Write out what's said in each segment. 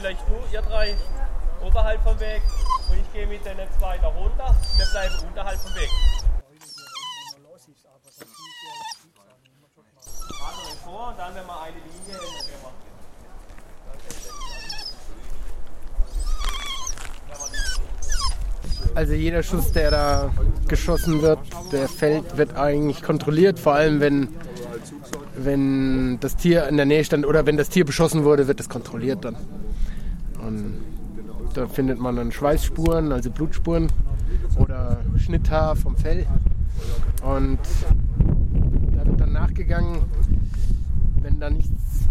vielleicht du, ihr drei, oberhalb vom Weg und ich gehe mit den zwei da runter. Wir bleiben unterhalb vom Weg. Also vor und dann, wenn wir eine Linie in der Firma. Also jeder Schuss, der da geschossen wird, der fällt, wird eigentlich kontrolliert. Vor allem, wenn, wenn das Tier in der Nähe stand oder wenn das Tier beschossen wurde, wird das kontrolliert dann. Und da findet man dann Schweißspuren, also Blutspuren oder Schnitthaar vom Fell. Und da wird dann nachgegangen. Wenn da nichts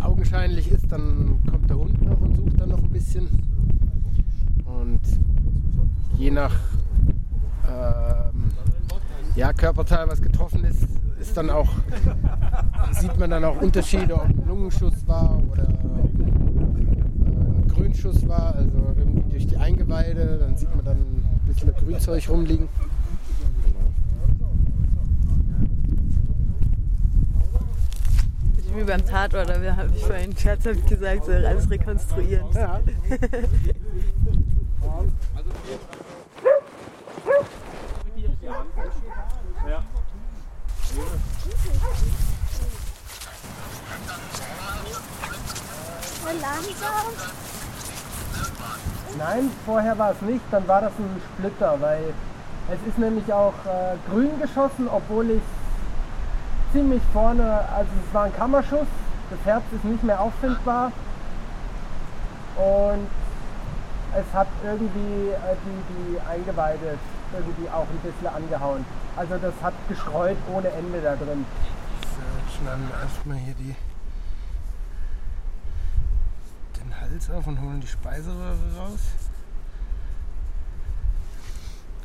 augenscheinlich ist, dann kommt der Hund noch und sucht dann noch ein bisschen. Und je nach ähm, ja, Körperteil, was getroffen ist, ist dann auch, sieht man dann auch Unterschiede, ob ein Lungenschuss war oder Grünschuss war, also irgendwie durch die Eingeweide, dann sieht man dann ein bisschen Grünzeug rumliegen. Wie beim Tatort, oder habe ich vorhin scherzhaft gesagt, so alles rekonstruieren. Ja. Ja. Langsam. Nein, vorher war es nicht, dann war das ein Splitter, weil es ist nämlich auch äh, grün geschossen, obwohl ich ziemlich vorne, also es war ein Kammerschuss, das Herz ist nicht mehr auffindbar und es hat irgendwie äh, die, die Eingeweide irgendwie auch ein bisschen angehauen. Also das hat gestreut ohne Ende da drin. So, jetzt schneiden erstmal hier die, Hals auf und holen die Speiseröhre raus.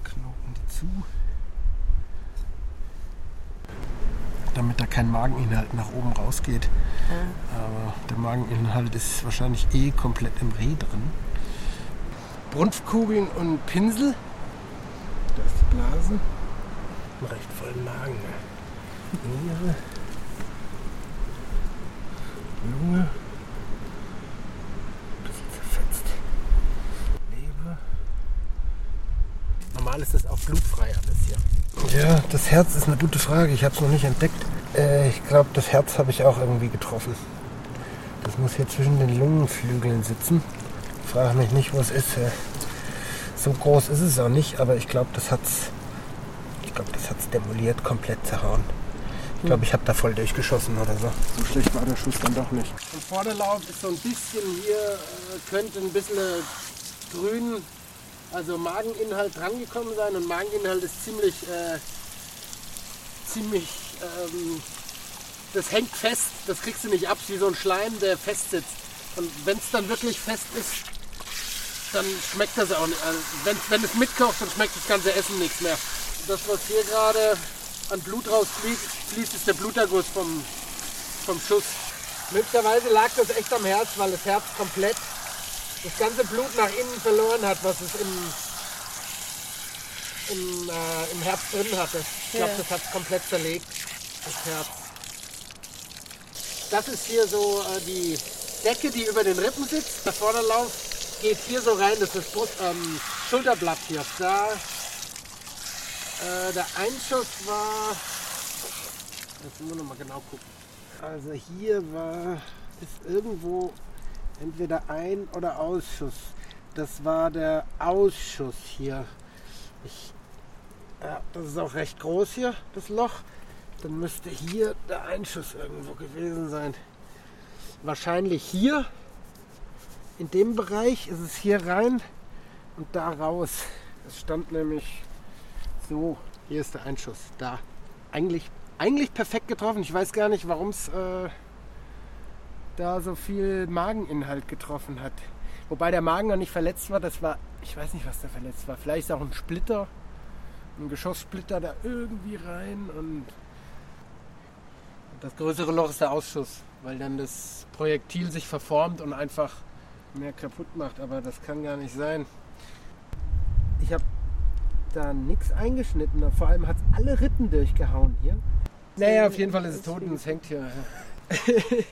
Knoten die zu. Damit da kein Mageninhalt nach oben rausgeht. Aber der Mageninhalt ist wahrscheinlich eh komplett im Reh drin. Brunftkugeln und Pinsel. Da ist die Blase. Einen recht vollen Magen. ne? Niere. Lunge. Normal ist das auch blutfrei alles hier. Ja, das Herz ist eine gute Frage. Ich habe es noch nicht entdeckt. Äh, ich glaube, das Herz habe ich auch irgendwie getroffen. Das muss hier zwischen den Lungenflügeln sitzen. Ich frage mich nicht, wo es ist. Äh, So groß ist es auch nicht, aber ich glaube, das hat's. Ich glaube, das hat's demoliert, komplett zerhauen. Ich glaube, ich habe da voll durchgeschossen oder so. So schlecht war der Schuss dann doch nicht. Im Vorderlauf ist so ein bisschen hier, äh, könnte ein bisschen äh, grün, also Mageninhalt drangekommen sein. Und Mageninhalt ist ziemlich, äh, ziemlich, ähm, das hängt fest. Das kriegst du nicht ab, wie so ein Schleim, der fest sitzt. Und wenn es dann wirklich fest ist, dann schmeckt das auch nicht. Also wenn, wenn es mitkocht, dann schmeckt das ganze Essen nichts mehr. Das, was hier gerade an Blut rausfließt, fließt, ist der Bluterguss vom, vom Schuss. Möglicherweise lag das echt am Herz, weil das Herz komplett das ganze Blut nach innen verloren hat, was es im, im, äh, im Herz drin hatte. Ich glaube, Ja. das hat es komplett zerlegt, das Herz. Das ist hier so äh, die Decke, die über den Rippen sitzt. Der Vorderlauf geht hier so rein, das ist das ähm, Schulterblatt hier. Da, äh, der Einschuss war, jetzt müssen wir noch mal genau gucken. Also hier war, ist irgendwo entweder Ein- oder Ausschuss. Das war der Ausschuss hier. Ich, ja, das ist auch recht groß hier, das Loch. Dann müsste hier der Einschuss irgendwo gewesen sein. Wahrscheinlich hier. In dem Bereich ist es hier rein und da raus. Es stand nämlich so. Hier ist der Einschuss. Da. Eigentlich, eigentlich perfekt getroffen. Ich weiß gar nicht, warum es äh, da so viel Mageninhalt getroffen hat. Wobei der Magen noch nicht verletzt war. Das war, ich weiß nicht, was da verletzt war. Vielleicht ist auch ein Splitter, ein Geschosssplitter da irgendwie rein und das größere Loch ist der Ausschuss, weil dann das Projektil sich verformt und einfach mehr kaputt macht. Aber das kann gar nicht sein. Ich habe da nichts eingeschnitten. Vor allem hat es alle Rippen durchgehauen hier. Naja, auf jeden Fall ist es tot und es hängt hier.